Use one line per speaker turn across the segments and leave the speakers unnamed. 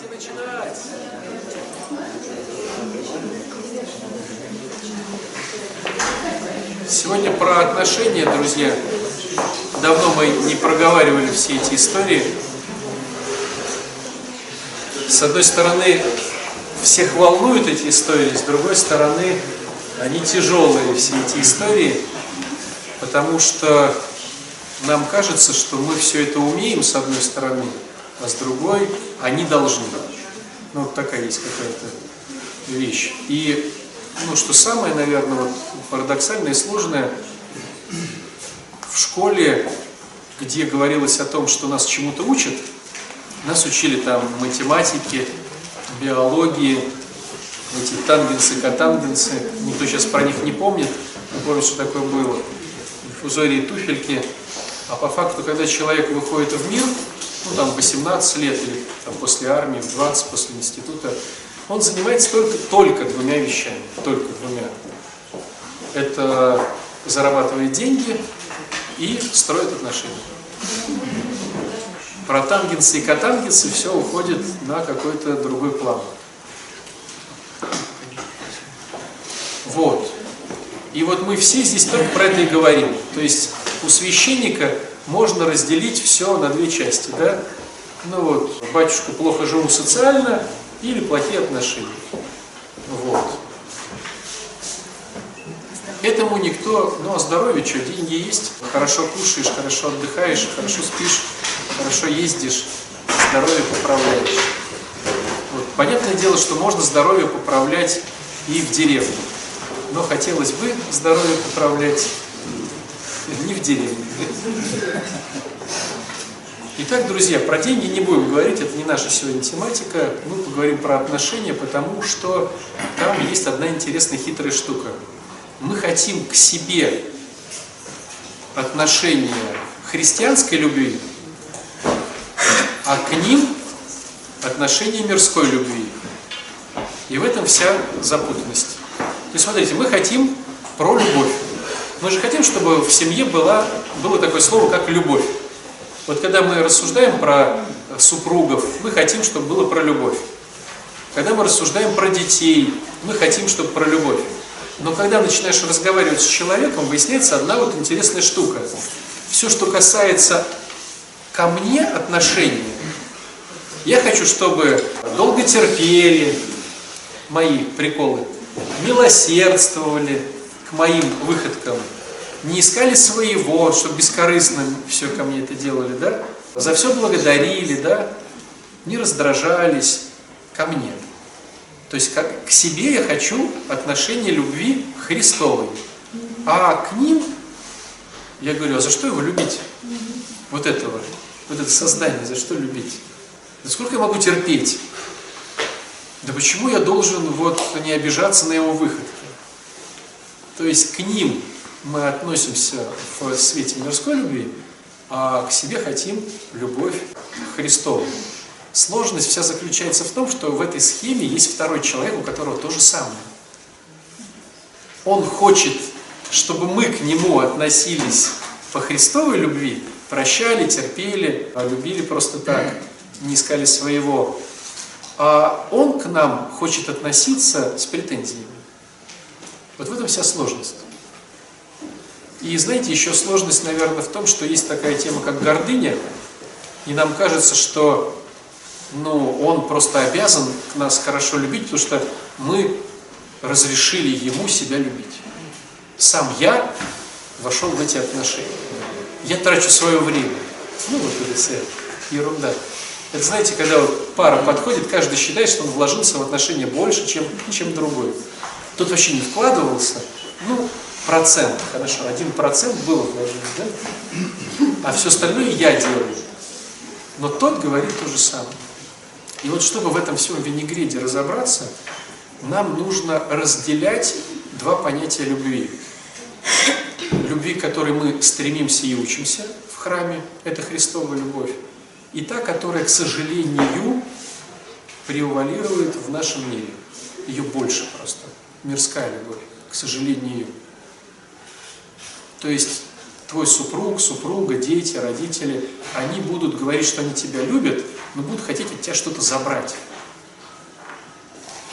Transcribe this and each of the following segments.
Давайте начинать. Сегодня про отношения, друзья. Давно мы не проговаривали все эти истории. С одной стороны, всех волнуют эти истории, с другой стороны, они тяжелые, все эти истории, потому что нам кажется, что мы все это умеем, с одной стороны, а с другой они должны. Ну, вот такая есть какая-то вещь. И, ну, что самое, наверное, вот, парадоксальное и сложное, в школе, где говорилось о том, что нас чему-то учат, нас учили там математике, биологии, эти тангенсы, котангенсы, никто сейчас про них не помнит, не помнит, что такое было, инфузории, туфельки, а по факту, когда человек выходит в мир, ну там 18 лет или там, после армии, в 20 после института, он занимается только, только двумя вещами, только двумя. Это зарабатывает деньги и строит отношения. Про тангенсы и котангенсы все уходит на какой-то другой план. Вот. И вот мы все здесь только про это и говорим. То есть у священника можно разделить все на две части, да? Ну вот, батюшка плохо живу социально или плохие отношения. Вот. Этому никто, ну а здоровье что, деньги есть, хорошо кушаешь, хорошо отдыхаешь, хорошо спишь, хорошо ездишь, здоровье поправляешь. Вот. Понятное дело, что можно здоровье поправлять и в деревне. Но хотелось бы здоровье поправлять не в деревне. Итак, друзья, про деньги не будем говорить, это не наша сегодня тематика. Мы поговорим про отношения, потому что там есть одна интересная хитрая штука. Мы хотим к себе отношения христианской любви, а к ним отношения мирской любви. И в этом вся запутанность. То есть, смотрите, мы хотим про любовь. Мы же хотим, чтобы в семье было, было такое слово, как любовь. Вот когда мы рассуждаем про супругов, мы хотим, чтобы было про любовь. Когда мы рассуждаем про детей, мы хотим, чтобы про любовь. Но когда начинаешь разговаривать с человеком, выясняется одна вот интересная штука. Все, что касается ко мне отношения, я хочу, чтобы долго терпели мои приколы, милосердствовали, к моим выходкам, не искали своего, чтобы бескорыстно все ко мне это делали, да? За все благодарили, да? Не раздражались ко мне. То есть как, к себе я хочу отношения любви Христовой. А к ним, я говорю, а за что его любить? Вот этого, вот это создание, за что любить? Да сколько я могу терпеть? Да почему я должен вот не обижаться на его выходки? То есть к ним мы относимся в свете мирской любви, а к себе хотим любовь Христову. Сложность вся заключается в том, что в этой схеме есть второй человек, у которого то же самое. Он хочет, чтобы мы к нему относились по Христовой любви, прощали, терпели, а любили просто так, не искали своего. А он к нам хочет относиться с претензиями. Вот в этом вся сложность. И знаете, еще сложность, наверное, в том, что есть такая тема, как гордыня, и нам кажется, что ну, он просто обязан нас хорошо любить, потому что мы разрешили ему себя любить. Сам я вошел в эти отношения. Я трачу свое время. Ну, вот это вся ерунда. Это знаете, когда вот пара подходит, каждый считает, что он вложился в отношения больше, чем, чем другой. Тот вообще не вкладывался, ну, процент, хорошо, один процент было вложено, да? А все остальное я делаю. Но тот говорит то же самое. И вот чтобы в этом всем винегреде разобраться, нам нужно разделять два понятия любви. Любви, к которой мы стремимся и учимся в храме, это Христова любовь. И та, которая, к сожалению, превалирует в нашем мире. Ее больше просто мирская любовь, к сожалению. То есть твой супруг, супруга, дети, родители, они будут говорить, что они тебя любят, но будут хотеть от тебя что-то забрать.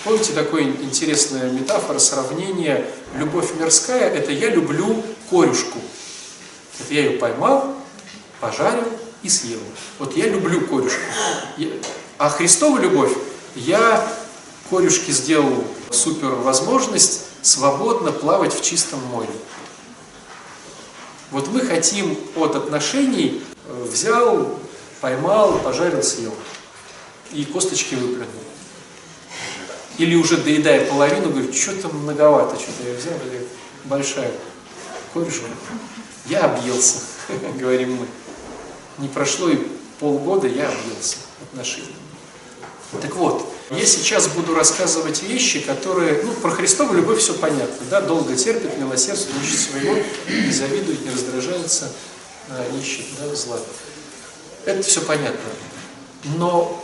Помните такое интересная метафора, сравнение? Любовь мирская – это я люблю корюшку. Это я ее поймал, пожарил и съел. Вот я люблю корюшку. А Христова любовь – я корюшке сделал супер возможность свободно плавать в чистом море. Вот мы хотим от отношений э, взял, поймал, пожарил, съел. И косточки выплюнул. Или уже доедая половину, говорит, что-то многовато, что-то я взял, говорит, большая корюшка. Я объелся, говорим мы. Не прошло и полгода, я объелся отношений. Так вот, я сейчас буду рассказывать вещи, которые, ну, про Христову любовь все понятно, да, долго терпит, милосердствует, ищет своего, не завидует, не раздражается, а, не ищет, да, зла. Это все понятно. Но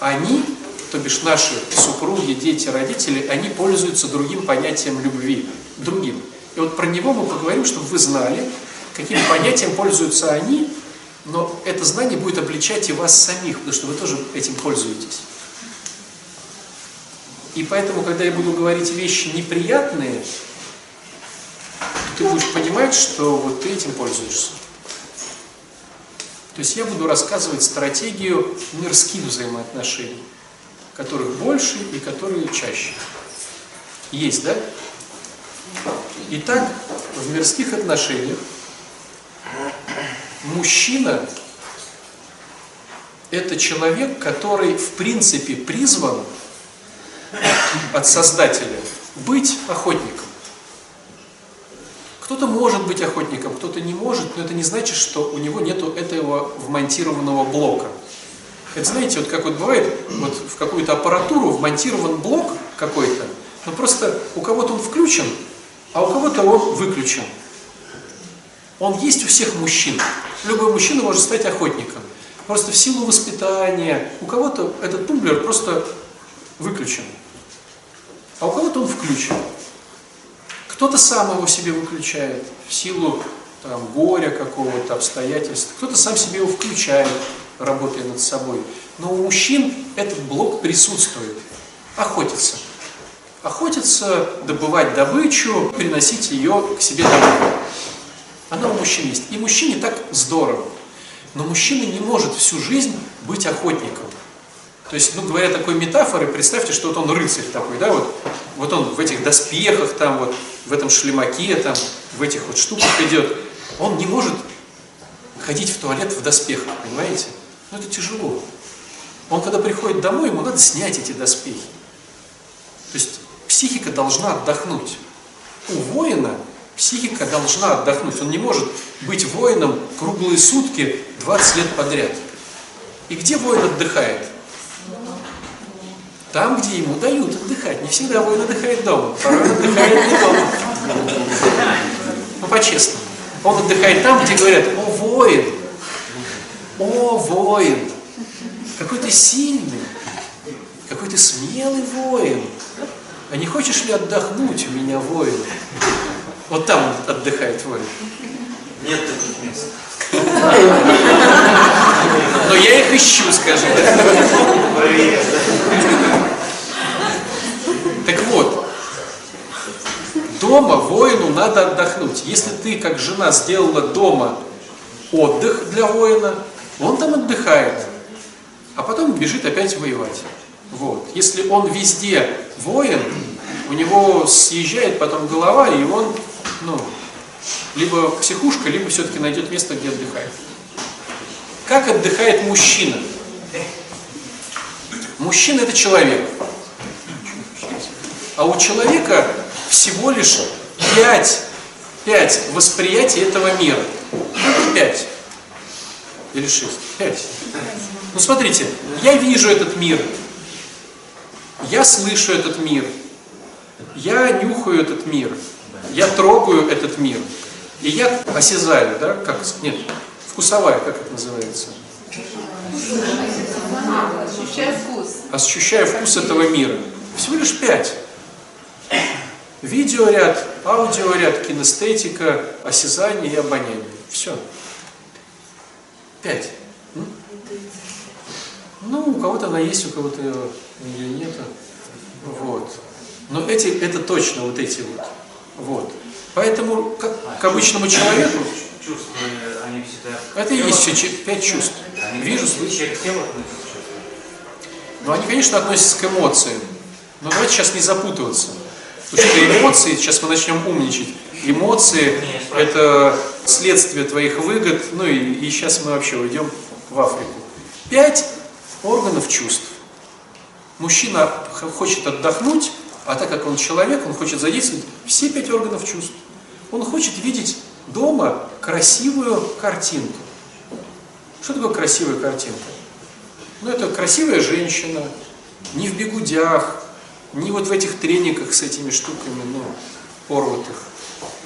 они, то бишь наши супруги, дети, родители, они пользуются другим понятием любви, другим. И вот про него мы поговорим, чтобы вы знали, каким понятием пользуются они, но это знание будет обличать и вас самих, потому что вы тоже этим пользуетесь. И поэтому, когда я буду говорить вещи неприятные, ты будешь понимать, что вот ты этим пользуешься. То есть я буду рассказывать стратегию мирских взаимоотношений, которых больше и которые чаще. Есть, да? Итак, в мирских отношениях мужчина – это человек, который в принципе призван от Создателя быть охотником. Кто-то может быть охотником, кто-то не может, но это не значит, что у него нет этого вмонтированного блока. Это знаете, вот как вот бывает, вот в какую-то аппаратуру вмонтирован блок какой-то, но просто у кого-то он включен, а у кого-то он выключен. Он есть у всех мужчин. Любой мужчина может стать охотником. Просто в силу воспитания. У кого-то этот тумблер просто выключен. А у кого-то он включен. Кто-то сам его себе выключает в силу там, горя какого-то, обстоятельств. Кто-то сам себе его включает, работая над собой. Но у мужчин этот блок присутствует. Охотиться. Охотиться, добывать добычу, приносить ее к себе домой. Она у мужчин есть. И мужчине так здорово. Но мужчина не может всю жизнь быть охотником. То есть, ну, говоря такой метафорой, представьте, что вот он рыцарь такой, да, вот, вот он в этих доспехах, там, вот, в этом шлемаке, там, в этих вот штуках идет. Он не может ходить в туалет в доспехах, понимаете? Ну, это тяжело. Он, когда приходит домой, ему надо снять эти доспехи. То есть, психика должна отдохнуть. У воина психика должна отдохнуть. Он не может быть воином круглые сутки 20 лет подряд. И где воин отдыхает? Там, где ему дают отдыхать. Не всегда воин отдыхает дома, порой отдыхает не дома. Ну, по-честному. Он отдыхает там, где говорят, о, воин, о, воин, какой ты сильный, какой ты смелый воин. А не хочешь ли отдохнуть у меня, воин? Вот там отдыхает воин.
Нет таких мест.
Но я их ищу, скажем. Так вот, дома воину надо отдохнуть. Если ты, как жена, сделала дома отдых для воина, он там отдыхает, а потом бежит опять воевать. Вот. Если он везде воин, у него съезжает потом голова, и он, ну, либо психушка, либо все-таки найдет место, где отдыхает. Как отдыхает мужчина? Мужчина это человек. А у человека всего лишь пять, пять восприятий этого мира. Пять. Или шесть. Пять. Ну смотрите, я вижу этот мир. Я слышу этот мир. Я нюхаю этот мир. Я трогаю этот мир. И я осязаю, да, как, нет, вкусовая, как это называется?
Ощущаю вкус.
Ощущаю вкус этого мира. Всего лишь пять. Видеоряд, аудиоряд, кинестетика, осязание и обоняние. Все. Пять. Ну, у кого-то она есть, у кого-то ее нет. Вот. Но эти, это точно вот эти вот. Вот. Поэтому к, к обычному человеку...
Чувства, они всегда...
Это и есть все пять чувств.
Они
Вижу, слышу. Но они, конечно, относятся к эмоциям. Но давайте сейчас не запутываться. Что эмоции, сейчас мы начнем умничать. Эмоции – это следствие твоих выгод, ну и, и сейчас мы вообще уйдем в Африку. Пять органов чувств. Мужчина хочет отдохнуть, а так как он человек, он хочет задействовать все пять органов чувств. Он хочет видеть дома красивую картинку. Что такое красивая картинка? Ну, это красивая женщина, не в бегудях, не вот в этих трениках с этими штуками, ну, порватых.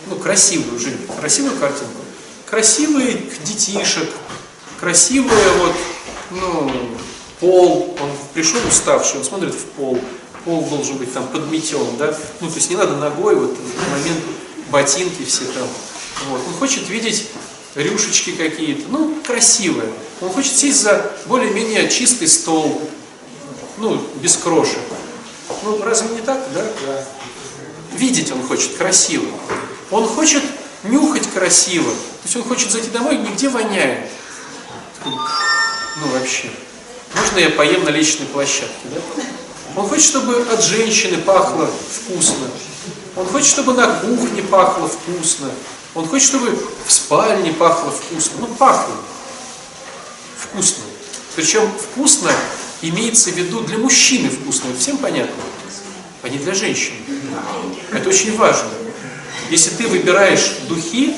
Ну, красивую жизнь, красивую картинку. Красивых детишек, красивая вот, ну, пол. Он пришел уставший, он смотрит в пол. Пол должен быть там подметен, да? Ну, то есть не надо ногой, вот в момент ботинки все там. Вот. Он хочет видеть рюшечки какие-то, ну, красивые. Он хочет сесть за более-менее чистый стол, ну, без крошек. Ну, разве не так, да? Видеть он хочет красиво. Он хочет нюхать красиво. То есть он хочет зайти домой, нигде воняет. Ну, вообще. Можно я поем на личной площадке, да? Он хочет, чтобы от женщины пахло вкусно. Он хочет, чтобы на кухне пахло вкусно. Он хочет, чтобы в спальне пахло вкусно. Ну, пахло. Вкусно. Причем вкусно имеется в виду для мужчины вкусно. Это всем понятно? А не для женщины. Это очень важно. Если ты выбираешь духи,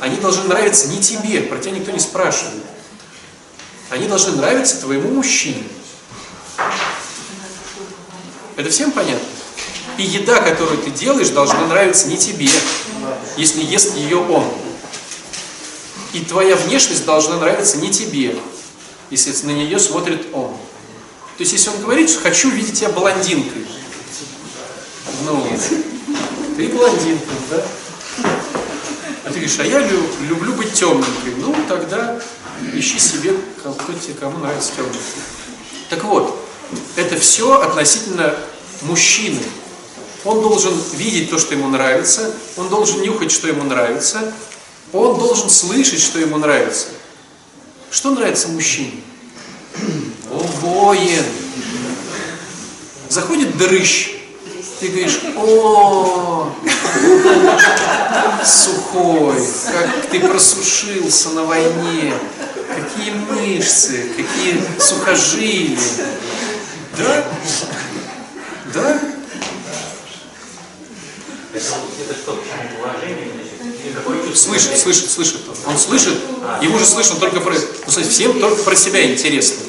они должны нравиться не тебе, про тебя никто не спрашивает. Они должны нравиться твоему мужчине. Это всем понятно? И еда, которую ты делаешь, должна нравиться не тебе, если ест ее он. И твоя внешность должна нравиться не тебе, если на нее смотрит он. То есть, если он говорит, что хочу видеть тебя блондинкой, ну, ты блондинка, да? А ты говоришь, а я лю- люблю быть темненькой. Ну, тогда ищи себе, кто тебе, кому нравится темненький. Так вот, это все относительно мужчины. Он должен видеть то, что ему нравится, он должен нюхать, что ему нравится, он должен слышать, что ему нравится. Что нравится мужчине? О, воин! Заходит дрыщ, ты говоришь, о, сухой, как ты просушился на войне, какие мышцы, какие сухожилия. Да? Да? Слышит, слышит, слышит. Он слышит, ему же слышно только про... Ну, всем только про себя интересно.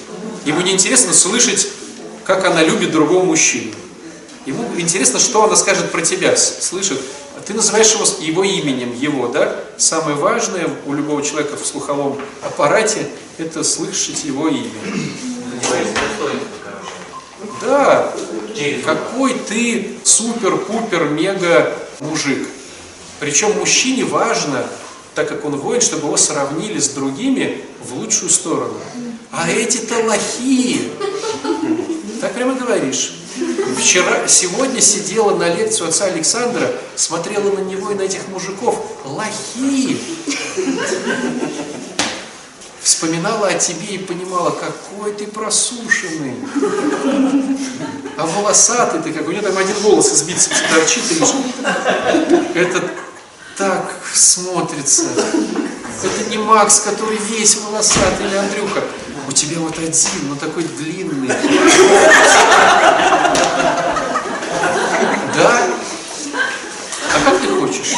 Ему не интересно слышать, как она любит другого мужчину. Ему интересно, что она скажет про тебя, слышит. Ты называешь его, его именем, его, да? Самое важное у любого человека в слуховом аппарате – это слышать его имя. Да, какой ты супер-пупер мега мужик. Причем мужчине важно, так как он воин, чтобы его сравнили с другими в лучшую сторону. А эти-то лохи. Так прямо говоришь. Вчера, сегодня сидела на лекцию отца Александра, смотрела на него и на этих мужиков. Лохи. Вспоминала о тебе и понимала, какой ты просушенный. А волосатый ты как, у него там один волос из бицепса торчит и лежит. Это так смотрится. Это не Макс, который весь волосатый, или Андрюха. У тебя вот один, но такой длинный. Да? А как ты хочешь?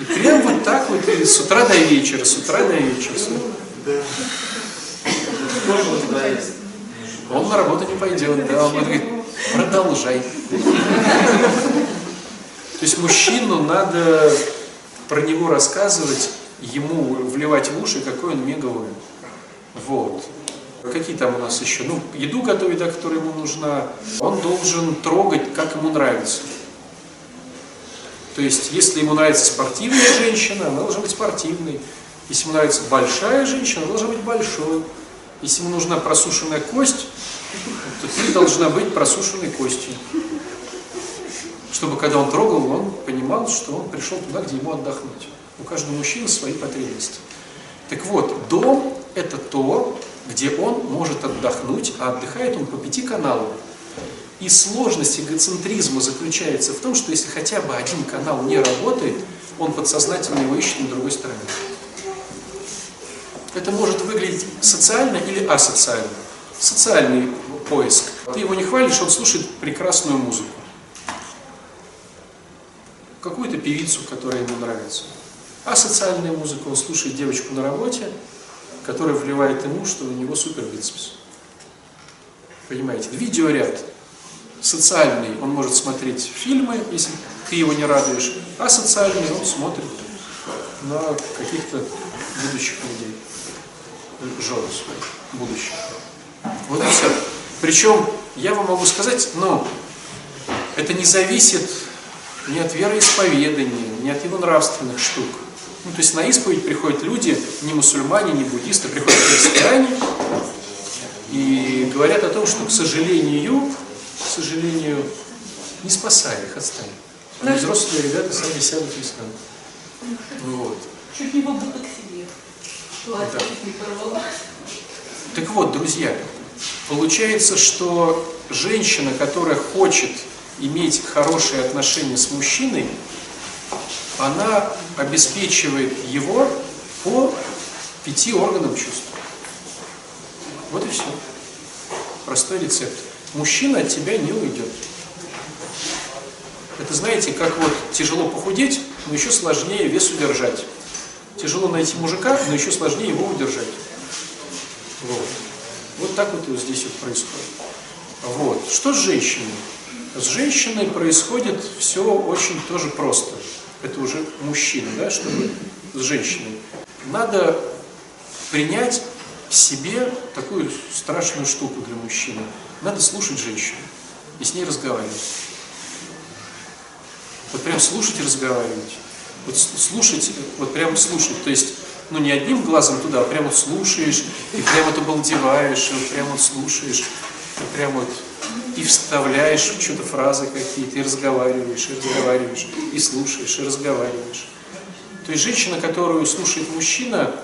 И прям вот так вот и с утра до вечера, с утра до вечера. Он на работу не пойдет, да, он говорит, продолжай. То есть мужчину надо про него рассказывать, ему вливать в уши, какой он меговый. Вот. Какие там у нас еще? Ну, еду готовить, да, которая ему нужна. Он должен трогать, как ему нравится. То есть, если ему нравится спортивная женщина, она должна быть спортивной. Если ему нравится большая женщина, она должна быть большой. Если ему нужна просушенная кость, то ты должна быть просушенной костью. Чтобы когда он трогал, он понимал, что он пришел туда, где ему отдохнуть. У каждого мужчины свои потребности. Так вот, дом – это то, где он может отдохнуть, а отдыхает он по пяти каналам. И сложность эгоцентризма заключается в том, что если хотя бы один канал не работает, он подсознательно его ищет на другой стороне. Это может выглядеть социально или асоциально. Социальный поиск. Ты его не хвалишь, он слушает прекрасную музыку. Какую-то певицу, которая ему нравится. А социальная музыка, он слушает девочку на работе, которая вливает ему, что у него супер бицепс. Понимаете? Видеоряд социальный, он может смотреть фильмы, если ты его не радуешь, а социальный он смотрит на каких-то будущих людей, жен своих, будущих. Вот и все. Причем, я вам могу сказать, но это не зависит ни от вероисповедания, ни от его нравственных штук. Ну, то есть на исповедь приходят люди, не мусульмане, не буддисты, приходят христиане и говорят о том, что, к сожалению, к сожалению, не спасая их, оставим. А взрослые ребята сами сядут в ислам. Вот.
Чуть не побудто к себе. Платье
Да.
чуть не порвала.
Так вот, друзья, получается, что женщина, которая хочет иметь хорошие отношения с мужчиной, она обеспечивает его по пяти органам чувств. Вот и все. Простой рецепт. Мужчина от тебя не уйдет. Это знаете, как вот тяжело похудеть, но еще сложнее вес удержать. Тяжело найти мужика, но еще сложнее его удержать. Вот. Вот так вот и вот здесь вот происходит. Вот. Что с женщиной? С женщиной происходит все очень тоже просто. Это уже мужчина, да, чтобы с женщиной. Надо принять себе такую страшную штуку для мужчины. Надо слушать женщину и с ней разговаривать. Вот прям слушать и разговаривать. Вот слушать, вот прям слушать. То есть, ну не одним глазом туда, а прям вот слушаешь, и прям вот обалдеваешь, и вот прям вот слушаешь, и прям вот и вставляешь что-то фразы какие-то, и разговариваешь, и разговариваешь, и слушаешь, и разговариваешь. То есть женщина, которую слушает мужчина,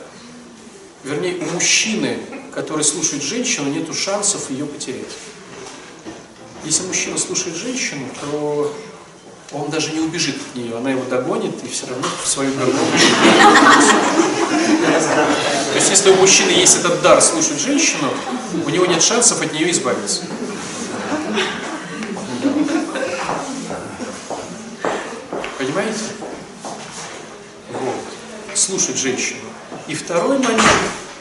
вернее, у мужчины, который слушает женщину, нету шансов ее потерять. Если мужчина слушает женщину, то он даже не убежит от нее, она его догонит и все равно в свою гору. То есть, если у мужчины есть этот дар слушать женщину, у него нет шансов от нее избавиться. Понимаете? Вот. Слушать женщину. И второй момент,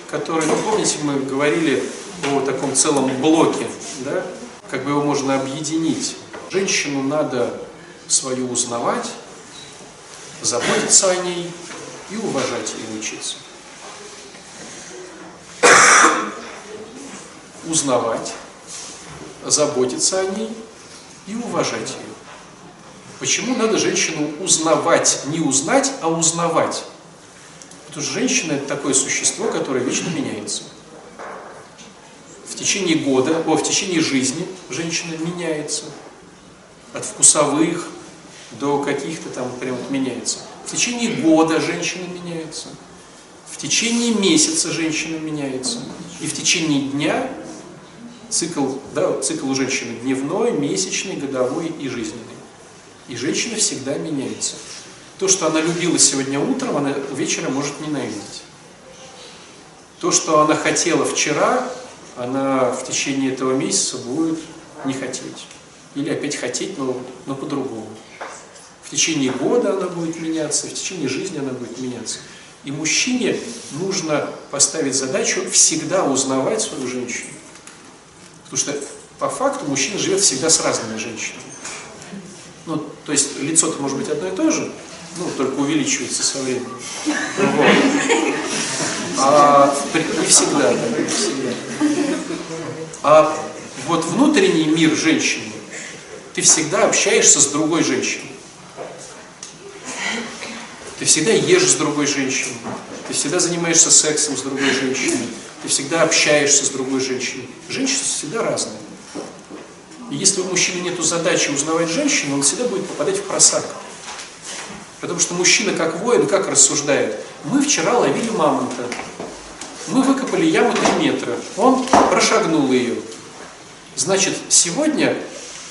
который, ну помните, мы говорили о таком целом блоке, да? Как бы его можно объединить. Женщину надо свою узнавать, заботиться о ней и уважать и учиться. Узнавать, заботиться о ней и уважать ее. Почему надо женщину узнавать? Не узнать, а узнавать. Потому что женщина это такое существо, которое вечно меняется. В течение года, о, в течение жизни женщина меняется. От вкусовых до каких-то там прям меняется. В течение года женщина меняется. В течение месяца женщина меняется. И в течение дня цикл, да, цикл у женщины дневной, месячный, годовой и жизненный. И женщина всегда меняется. То, что она любила сегодня утром, она вечером может ненавидеть. То, что она хотела вчера, она в течение этого месяца будет не хотеть. Или опять хотеть, но, но по-другому. В течение года она будет меняться, в течение жизни она будет меняться. И мужчине нужно поставить задачу всегда узнавать свою женщину. Потому что по факту мужчина живет всегда с разными женщинами. Ну, то есть лицо-то может быть одно и то же, ну, только увеличивается со временем. А не всегда, да, не всегда. А вот внутренний мир женщины, ты всегда общаешься с другой женщиной. Ты всегда ешь с другой женщиной, ты всегда занимаешься сексом с другой женщиной, ты всегда общаешься с другой женщиной. Женщины всегда разные. И если у мужчины нет задачи узнавать женщину, он всегда будет попадать в просак. Потому что мужчина как воин, как рассуждает? Мы вчера ловили мамонта. Мы выкопали яму 3 метра. Он прошагнул ее. Значит, сегодня,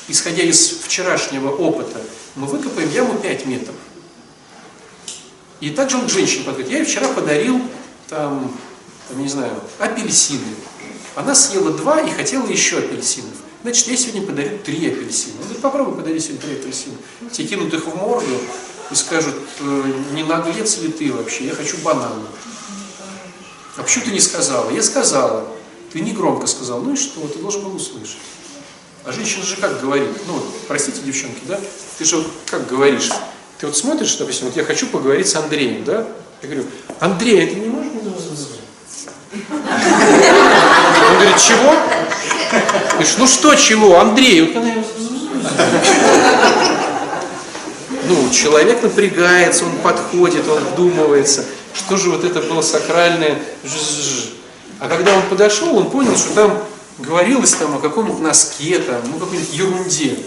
исходя из вчерашнего опыта, мы выкопаем яму 5 метров. И также он к женщине подходит. Я ей вчера подарил, там, там, не знаю, апельсины. Она съела два и хотела еще апельсинов. Значит, я сегодня подарю три апельсина. Он попробуй подари сегодня три апельсина. Тебе кинут их в морду и скажут, «Э, не наглец ли ты вообще, я хочу бананы. А почему ты не сказала? Я сказала. Ты не громко сказал. Ну и что? Ты должен был услышать. А женщина же как говорит? Ну, простите, девчонки, да? Ты же как говоришь? Ты вот смотришь, допустим, вот я хочу поговорить с Андреем, да? Я говорю, Андрей, ты не можешь меня вызвать? Он говорит, чего? Говоришь, ну что чего, Андрей? Вот ну, человек напрягается, он подходит, он вдумывается. Что же вот это было сакральное? А когда он подошел, он понял, что там говорилось там о каком-нибудь носке, там, ну какой-нибудь ерунде.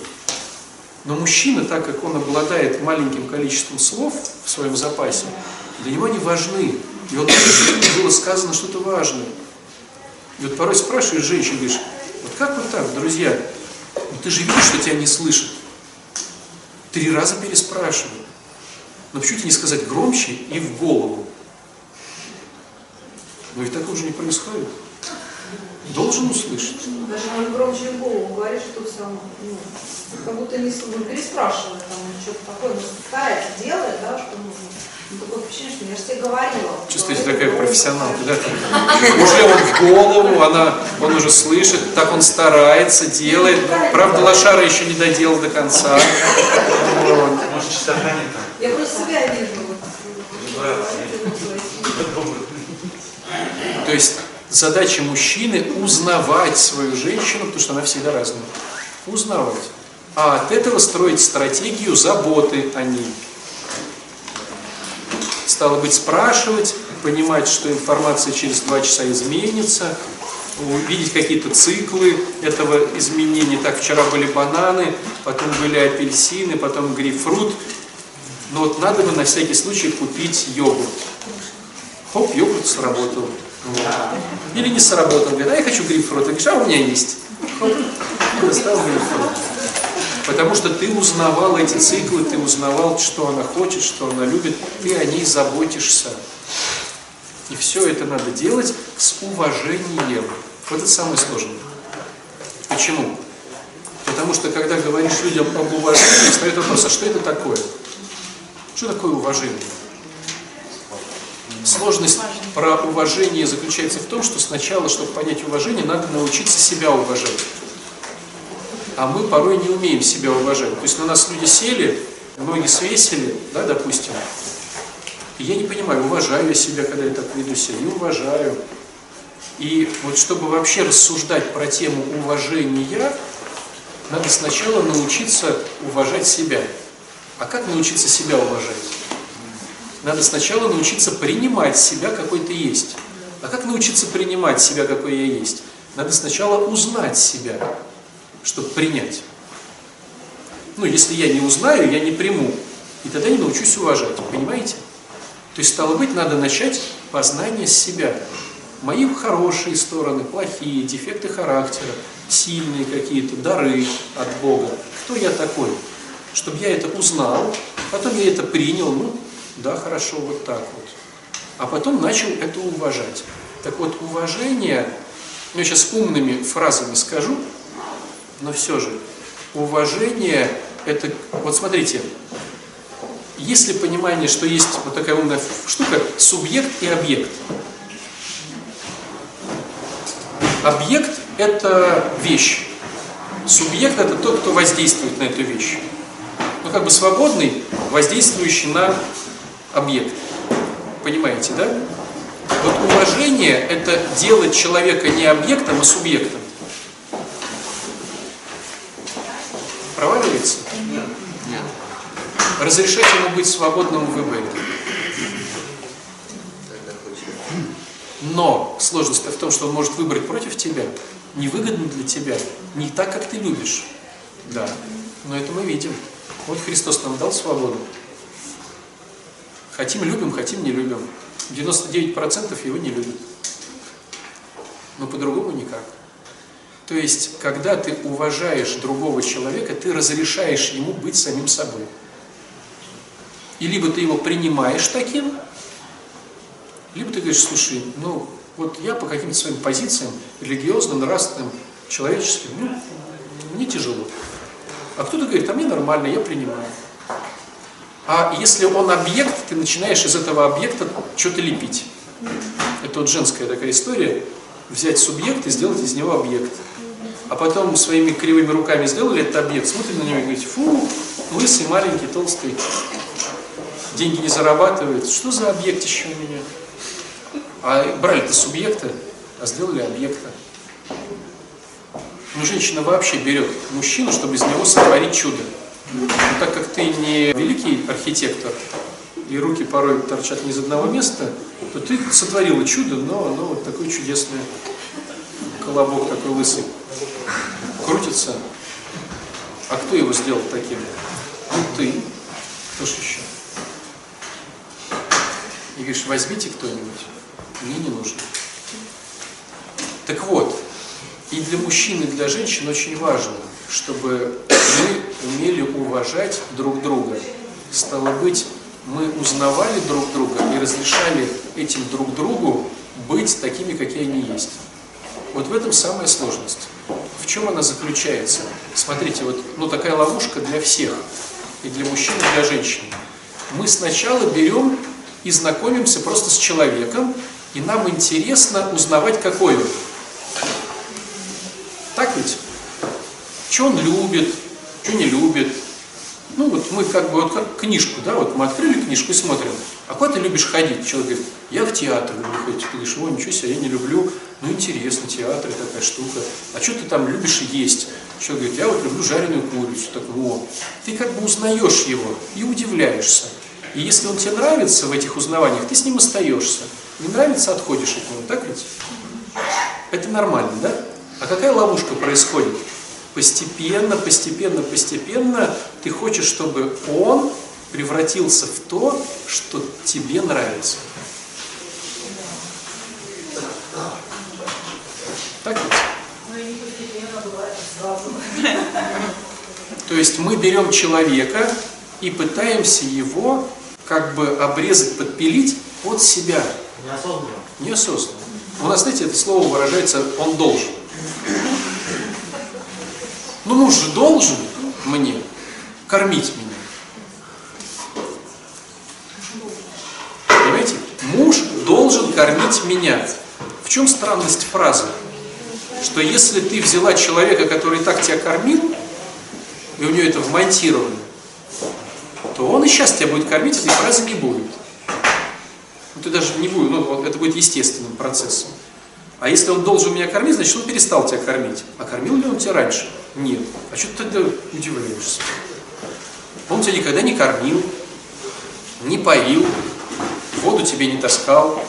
Но мужчина, так как он обладает маленьким количеством слов в своем запасе, для него они важны. И он было сказано что-то важное. И вот порой спрашиваешь женщин, говоришь, вот как вот так, друзья, ну ты же видишь, что тебя не слышат. Три раза переспрашиваю. Но почему тебе не сказать громче и в голову? Но ведь такого же не происходит. Должен услышать.
Даже может громче в голову говорит, что сам, ну, как будто не ну, переспрашивает, там, что-то такое, ну, старается делает, да, что нужно. Ну, такое впечатление, что я же тебе говорила.
Чувствуете, такая профессионалка, да? Уже он в голову, она, он уже слышит, так он старается, делает. Правда, лошара еще не доделал до конца.
Может, частота не там.
Я просто себя вижу. То есть
задача мужчины узнавать свою женщину, потому что она всегда разная. Узнавать. А от этого строить стратегию заботы о ней. Стало быть, спрашивать, понимать, что информация через два часа изменится, увидеть какие-то циклы этого изменения. Так, вчера были бананы, потом были апельсины, потом грейпфрут. Но вот надо бы на всякий случай купить йогурт. Хоп, йогурт сработал. Вот. Или не сработал. Говорит, а я хочу грейпфрут. А у меня есть. Хоп, достал грейпфрут. Потому что ты узнавал эти циклы, ты узнавал, что она хочет, что она любит, ты о ней заботишься. И все это надо делать с уважением. Вот это самое сложное. Почему? Потому что когда говоришь людям об уважении, встает вопрос, а что это такое? Что такое уважение? Сложность про уважение заключается в том, что сначала, чтобы понять уважение, надо научиться себя уважать. А мы порой не умеем себя уважать. То есть на нас люди сели, ноги свесили, да, допустим, и я не понимаю, уважаю я себя, когда я так веду себя, не уважаю. И вот чтобы вообще рассуждать про тему уважения, надо сначала научиться уважать себя. А как научиться себя уважать? Надо сначала научиться принимать себя, какой ты есть. А как научиться принимать себя, какой я есть? Надо сначала узнать себя, чтобы принять. Ну, если я не узнаю, я не приму. И тогда не научусь уважать. Понимаете? То есть, стало быть, надо начать познание себя. Мои хорошие стороны, плохие, дефекты характера, сильные какие-то, дары от Бога. Кто я такой? Чтобы я это узнал, потом я это принял, ну, да, хорошо, вот так вот. А потом начал это уважать. Так вот, уважение, ну, я сейчас умными фразами скажу, но все же, уважение, это, вот смотрите, есть ли понимание, что есть вот такая умная штука, субъект и объект? Объект – это вещь. Субъект – это тот, кто воздействует на эту вещь. Ну, как бы свободный, воздействующий на объект. Понимаете, да? Вот уважение – это делать человека не объектом, а субъектом. Проваливается? Нет. Разрешать ему быть свободным в выборе. Но сложность в том, что он может выбрать против тебя, невыгодно для тебя, не так, как ты любишь. Да, но это мы видим. Вот Христос нам дал свободу. Хотим любим, хотим не любим. 99% его не любят. Но по-другому никак. То есть, когда ты уважаешь другого человека, ты разрешаешь ему быть самим собой. И либо ты его принимаешь таким, либо ты говоришь, слушай, ну, вот я по каким-то своим позициям, религиозным, нравственным, человеческим, ну, мне тяжело. А кто-то говорит, а мне нормально, я принимаю. А если он объект, ты начинаешь из этого объекта что-то лепить. Это вот женская такая история. Взять субъект и сделать из него объект. А потом своими кривыми руками сделали этот объект, смотрите на него и говорите, фу, лысый, маленький, толстый, деньги не зарабатывает. Что за объект еще у меня? А брали-то субъекта, а сделали объекта. Ну, женщина вообще берет мужчину, чтобы из него сотворить чудо. Но так как ты не великий архитектор, и руки порой торчат не из одного места, то ты сотворила чудо, но оно вот такое чудесное. Колобок такой лысый. Крутится. А кто его сделал таким? Ну ты. Кто ж еще? И говоришь, возьмите кто-нибудь. Мне не нужно. Так вот, и для мужчин, и для женщин очень важно, чтобы мы умели уважать друг друга. Стало быть, мы узнавали друг друга и разрешали этим друг другу быть такими, какие они есть. Вот в этом самая сложность. Чем она заключается? Смотрите, вот ну, такая ловушка для всех, и для мужчин, и для женщин. Мы сначала берем и знакомимся просто с человеком, и нам интересно узнавать, какой он. Так ведь? Что он любит, что не любит. Ну вот мы как бы вот как книжку, да, вот мы открыли книжку и смотрим. А куда ты любишь ходить? Человек говорит, я в театр люблю ходить. Ты говоришь, о, ничего себе, я не люблю. Ну интересно, театр такая штука. А что ты там любишь есть? Человек говорит, я вот люблю жареную курицу. Так, во. Ты как бы узнаешь его и удивляешься. И если он тебе нравится в этих узнаваниях, ты с ним остаешься. Не нравится, отходишь от него, так ведь? Это нормально, да? А какая ловушка происходит? Постепенно, постепенно, постепенно ты хочешь, чтобы он превратился в то, что тебе нравится. Так ведь? То есть мы берем человека и пытаемся его как бы обрезать, подпилить от себя.
Неосознанно.
Неосознанно. У нас, знаете, это слово выражается «он должен». Ну, муж же должен мне кормить меня. Понимаете? Муж должен кормить меня. В чем странность фразы? Что если ты взяла человека, который так тебя кормил, и у него это вмонтировано, то он и сейчас тебя будет кормить, этой фразы не будет. Ну, ты даже не будет, ну, это будет естественным процессом. А если он должен меня кормить, значит, он перестал тебя кормить. А кормил ли он тебя раньше? Нет. А что ты тогда удивляешься? Он тебя никогда не кормил, не поил, воду тебе не таскал.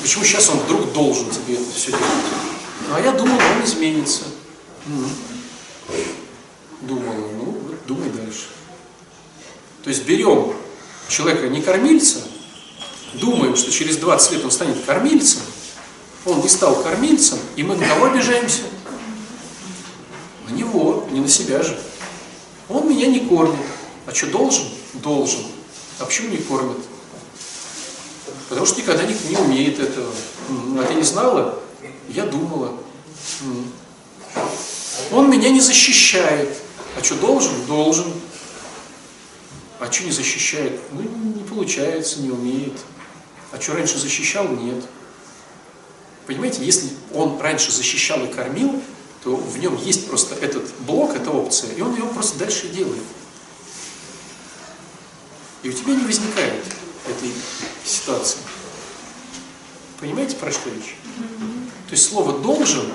Почему сейчас он вдруг должен тебе это все делать? А я думал, он изменится. М. Думала, ну, думай дальше. То есть берем человека не кормильца, думаем, что через 20 лет он станет кормильцем, он не стал кормильцем, и мы на кого обижаемся? На него, не на себя же. Он меня не кормит. А что, должен? Должен. А почему не кормит? Потому что никогда не, не умеет этого. А ты не знала? Я думала. М. Он меня не защищает. А что, должен? Должен. А что не защищает? Ну, не получается, не умеет. А что раньше защищал? Нет. Понимаете, если он раньше защищал и кормил, то в нем есть просто этот блок, эта опция, и он его просто дальше делает. И у тебя не возникает этой ситуации. Понимаете, про что речь? То есть слово «должен»,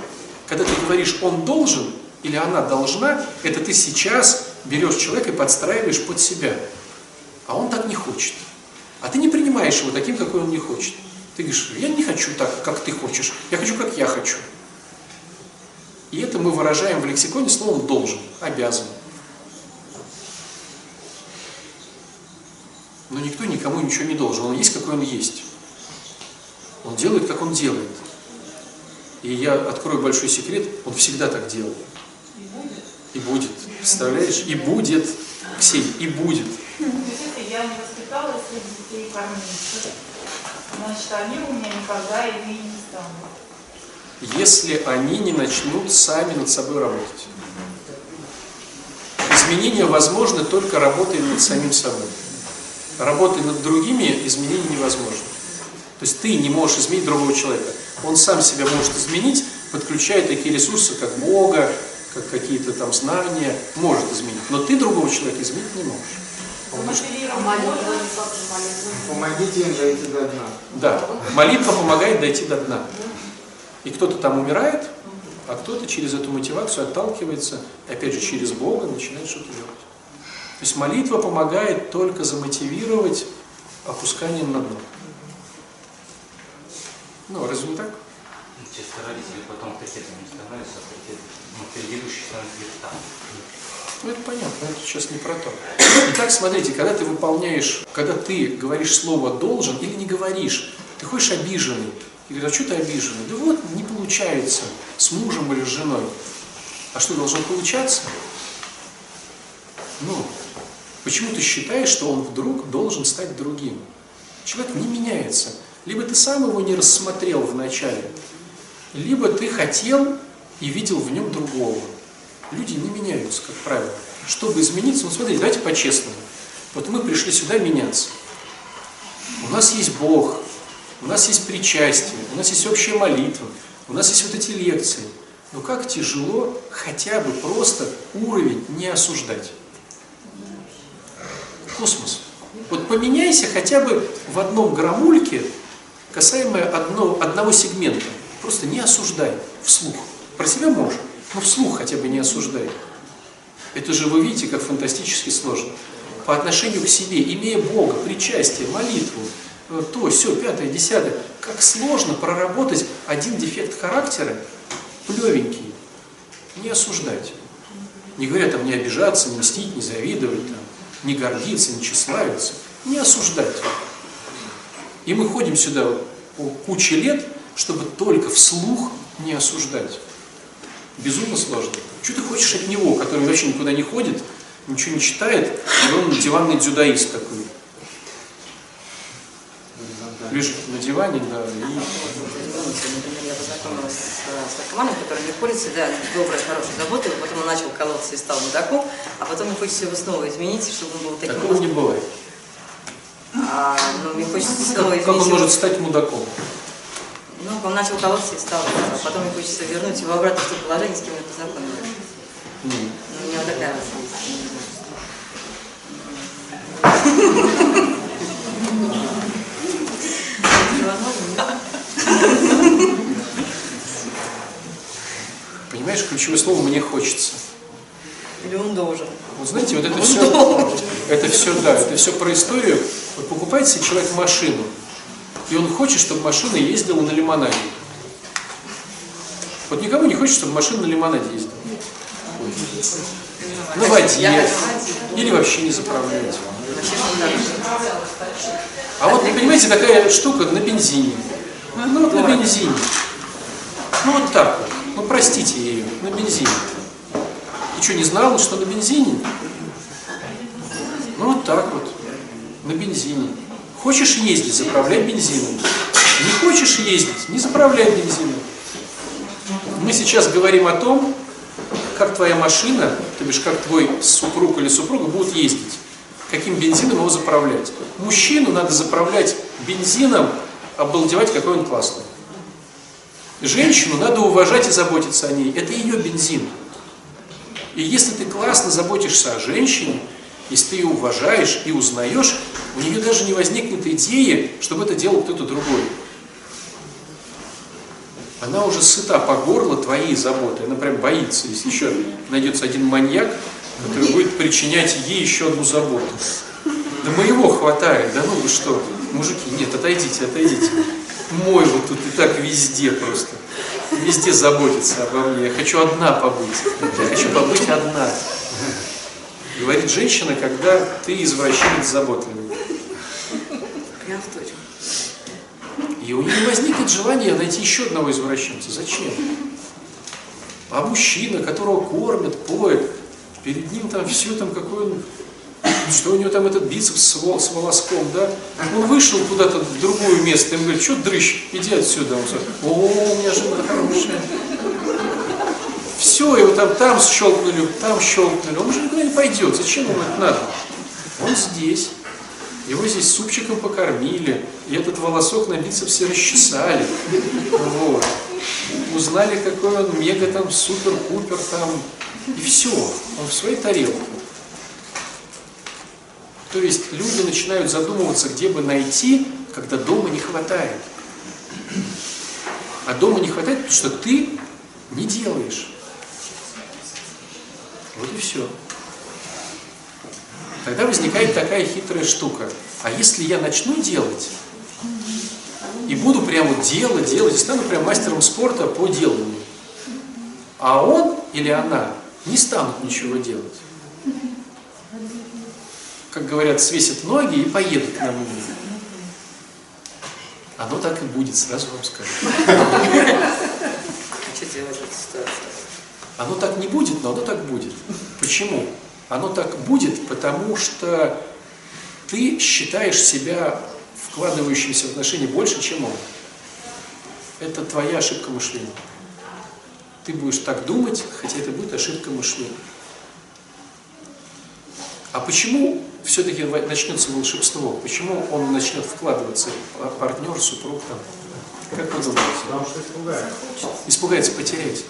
когда ты говоришь «он должен» или «она должна», это ты сейчас берешь человека и подстраиваешь под себя. А он так не хочет. А ты не принимаешь его таким, какой он не хочет. Ты говоришь, я не хочу так, как ты хочешь, я хочу, как я хочу. И это мы выражаем в лексиконе словом должен, обязан. Но никто никому ничего не должен. Он есть, какой он есть. Он делает, как он делает. И я открою большой секрет, он всегда так делал. И будет. Представляешь? И будет. Ксения, и будет.
Я не воспитала своих детей. Значит, они у меня никогда ими не станут.
Если они не начнут сами над собой работать. Изменения возможны только работая над самим собой. Работая над другими, изменения невозможно. То есть ты не можешь изменить другого человека. Он сам себя может изменить, подключая такие ресурсы, как Бога, как какие-то там знания, может изменить. Но ты другого человека изменить не можешь.
Помогите им дойти до дна.
Да, молитва помогает дойти до дна. И кто-то там умирает, а кто-то через эту мотивацию отталкивается, и опять же через Бога начинает что-то делать. То есть молитва помогает только замотивировать опусканием на дно. Ну, разве не так?
Часто родители потом авторитетами не становятся, авторитет, ну, предыдущий становится где-то там.
Ну, это понятно, это сейчас не про то. Итак, смотрите, когда ты выполняешь, когда ты говоришь слово «должен» или не говоришь, ты ходишь обиженный, и говоришь, а что ты обиженный? Да вот, не получается с мужем или с женой. А что, должно получаться? Ну, почему ты считаешь, что он вдруг должен стать другим? Человек не меняется. Либо ты сам его не рассмотрел вначале, либо ты хотел и видел в нем другого. Люди не меняются, как правило. Чтобы измениться, ну смотрите, давайте по-честному. Вот мы пришли сюда меняться. У нас есть Бог, у нас есть причастие, у нас есть общая молитва, у нас есть вот эти лекции. Но как тяжело хотя бы просто уровень не осуждать. Космос. Вот поменяйся хотя бы в одном граммульке, касаемо одно, одного сегмента. Просто не осуждай вслух. Про себя можешь, но вслух хотя бы не осуждай. Это же вы видите, как фантастически сложно. По отношению к себе, имея Бога, причастие, молитву, э, то, все, пятое, десятое, как сложно проработать один дефект характера, плевенький, не осуждать. Не говоря там не обижаться, не мстить, не завидовать, там, не гордиться, не тщеславиться, не осуждать. И мы ходим сюда по куче лет, чтобы только вслух не осуждать. Безумно сложно. Что ты хочешь от него, который вообще никуда не ходит, ничего не читает, и он диванный дзюдоист такой. Лежит на диване, да, и
познакомилась с, с наркоманом, который не ходит всегда доброй, хорошей заботой, потом он начал колоться и стал мудаком, а потом мне хочется его снова изменить, чтобы он был таким.
такого не бывает.
А, ну, мне хочется снова
Как, он
его.
может стать мудаком?
Ну, он начал колоться и стал, а потом мне хочется вернуть его обратно в то положение, с кем я познакомилась.
Ну,
Ну, у меня вот такая нет?
Понимаешь, ключевое слово «мне хочется».
Или он должен.
Вот знаете, вот это все, это все, да, это все про историю. Вот покупает себе человек машину, и он хочет, чтобы машина ездила на лимонаде. Вот никому не хочет, чтобы машина на лимонаде ездила. На воде. Или вообще не заправлять. А вот, понимаете, такая штука на бензине. Ну вот на бензине. Ну вот так вот. Ну простите ее, на бензине. Ты что, не знала, что на бензине? Ну вот так вот, на бензине. Хочешь ездить, заправляй бензином. Не хочешь ездить, не заправляй бензином. Мы сейчас говорим о том, как твоя машина, то бишь как твой супруг или супруга будут ездить. Каким бензином его заправлять. Мужчину надо заправлять бензином, обалдевать, какой он классный. Женщину надо уважать и заботиться о ней. Это ее бензин. И если ты классно заботишься о женщине, если ты ее уважаешь и узнаешь, у нее даже не возникнет идеи, чтобы это делал кто-то другой. Она уже сыта по горло твоей заботы. Она прям боится, если еще найдется один маньяк, который будет причинять ей еще одну заботу. Да моего хватает, да ну вы что, мужики, нет, отойдите, отойдите. мой вот тут и так везде просто. Везде заботится обо мне. Я хочу одна побыть. Я хочу побыть одна. Говорит женщина, когда ты извращенец заботливый.
Прям в точку.
И у нее возникнет желание найти еще одного извращенца. Зачем? А мужчина, которого кормят, поют, перед ним там все там какой он, что у него там этот бицепс с, вол- с волоском, да? Он вышел куда-то в другое место, ему говорит, что дрыщ, иди отсюда. Он говорит, о, у меня жена хорошая. Все, его там, там щелкнули, там щелкнули. Он уже никуда не пойдет. Зачем ему это надо? Он здесь. Его здесь супчиком покормили, и этот волосок на бицепсе расчесали. Вот. Узнали, какой он мега там, супер-пупер там. И все, он в своей тарелке. То есть люди начинают задумываться, где бы найти, когда дома не хватает. А дома не хватает, потому что ты не делаешь. Вот и все. Тогда возникает такая хитрая штука. А если я начну делать, и буду прямо делать, делать, и стану прям мастером спорта по деланию, а он или она не станут ничего делать. Как говорят, свесят ноги и поедут на море. Оно так и будет, сразу вам скажу.
Что делать в этой ситуации?
Оно так не будет, но оно так будет. Почему? Оно так будет, потому что ты считаешь себя вкладывающимся в отношения больше, чем он. Это твоя ошибка мышления. Ты будешь так думать, хотя это будет ошибка мышления. А почему все-таки начнется волшебство? Почему он начнет вкладываться, а партнер, супруг там? Как вы думаете?
Потому что испугается.
Испугается потерять.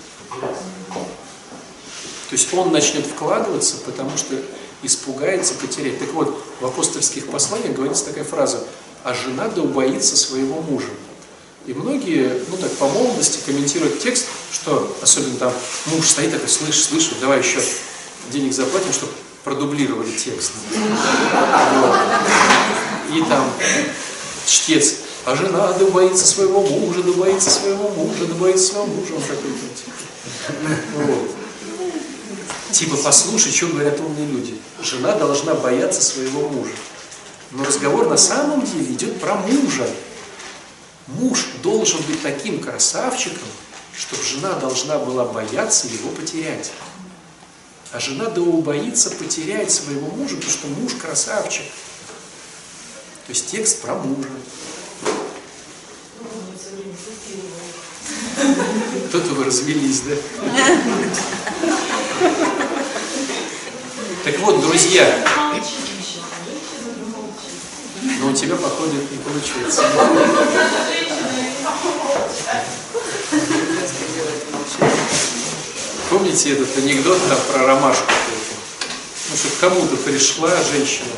То есть он начнет вкладываться, потому что испугается потерять. Так вот, в апостольских посланиях говорится такая фраза «А жена да убоится своего мужа». И многие, ну так, по молодости комментируют текст, что особенно там муж стоит такой, слышь, слышь, давай еще денег заплатим, чтобы продублировали текст. И там чтец, а жена да убоится своего мужа, да убоится своего мужа, да убоится своего мужа. Он такой. Вот. Типа, послушай, что говорят умные люди. Жена должна бояться своего мужа. Но разговор на самом деле идет про мужа. Муж должен быть таким красавчиком, чтобы жена должна была бояться его потерять. А жена да убоится потерять своего мужа, потому что муж красавчик. То есть текст про мужа. Кто-то вы развелись, да? Так вот, друзья, но у тебя, походу, это не получается. Помните этот анекдот там про ромашку? Ну, что кому-то пришла женщина,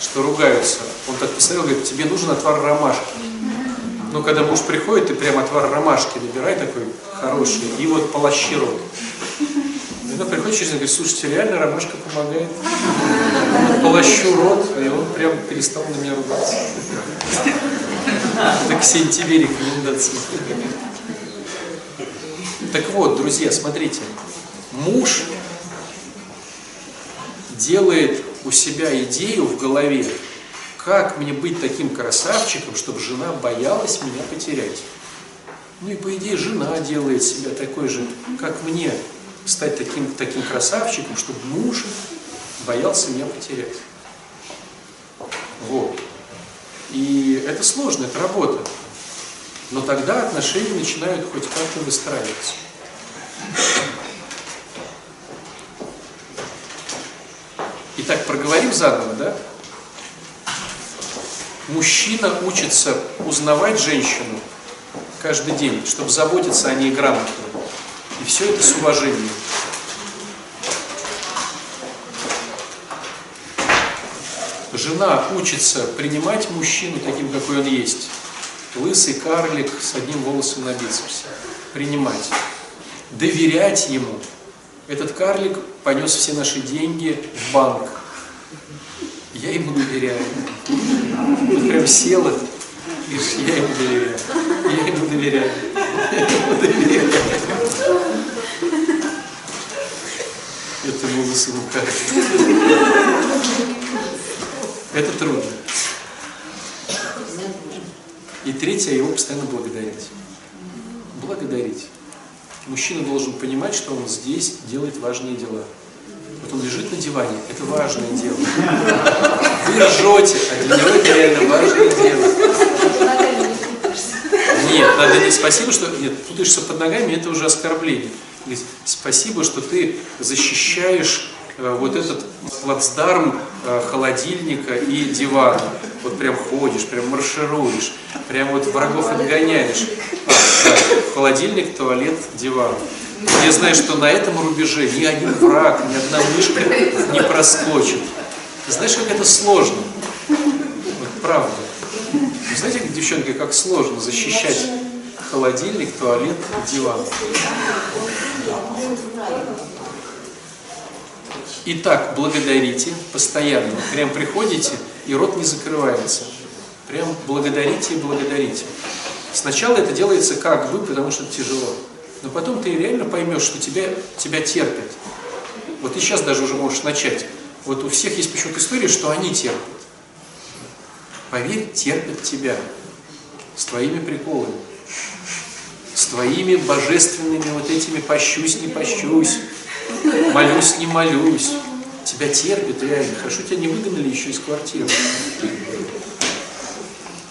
что ругаются. Он так посмотрел, говорит, тебе нужен отвар ромашки. Ну, когда муж приходит, ты прям отвар ромашки набирай такой хороший, и вот полощи рот. И она приходит через говорит, слушайте, реально ромашка помогает. Полощу рот, и он прям перестал на меня ругаться. Так Ксения тебе рекомендации. Так вот, друзья, смотрите, муж делает у себя идею в голове, как мне быть таким красавчиком, чтобы жена боялась меня потерять. Ну и по идее жена делает себя такой же, как мне, стать таким, таким красавчиком, чтобы муж боялся меня потерять. Вот. И это сложно, это работа. Но тогда отношения начинают хоть как-то выстраиваться. Итак, проговорим заново, да? Мужчина учится узнавать женщину каждый день, чтобы заботиться о ней грамотно. И все это с уважением. Жена учится принимать мужчину таким, какой он есть. Лысый карлик с одним волосом на бицепсе. Принимать. Доверять ему. Этот карлик понес все наши деньги в банк. Я ему доверяю. Вот прям села Видишь, я ему доверяю. Я ему доверяю. Я ему доверяю. Этому сыну как? Это трудно. И третье, его постоянно благодарить. Благодарить. Мужчина должен понимать, что он здесь делает важные дела. Вот он лежит на диване, это важное дело. Вы ржете, а для него это реально важное дело. Нет, надо не спасибо, что нет, путаешься под ногами, это уже оскорбление. Говорит, спасибо, что ты защищаешь э, вот этот плацдарм э, холодильника и дивана. Вот прям ходишь, прям маршируешь, прям вот врагов отгоняешь. А, да, холодильник, туалет, диван. Я знаю, что на этом рубеже ни один враг, ни одна мышка не проскочит. Знаешь, как это сложно? Вот правда. Вы знаете, девчонки, как сложно защищать холодильник, туалет, диван? Итак, благодарите постоянно. Прям приходите, и рот не закрывается. Прям благодарите и благодарите. Сначала это делается как бы, потому что тяжело. Но потом ты реально поймешь, что тебя, тебя терпят. Вот и сейчас даже уже можешь начать. Вот у всех есть почему-то история, что они терпят. Поверь, терпят тебя. С твоими приколами. С твоими божественными вот этими пощусь, не пощусь. Молюсь, не молюсь. Тебя терпят реально. Хорошо, тебя не выгнали еще из квартиры.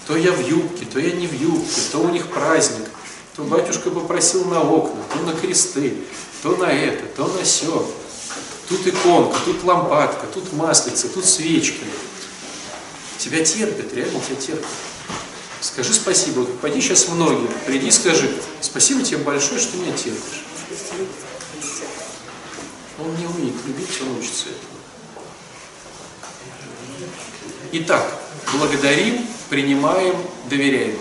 То я в юбке, то я не в юбке, то у них праздник, то батюшка попросил на окна, то на кресты, то на это, то на все. Тут иконка, тут лампадка, тут маслица, тут свечки. Тебя терпят, реально тебя терпят. Скажи спасибо. Вот пойди сейчас в ноги, приди скажи, спасибо тебе большое, что меня терпишь. Он не умеет любить, он учится этому. Итак, благодарим, принимаем, доверяем.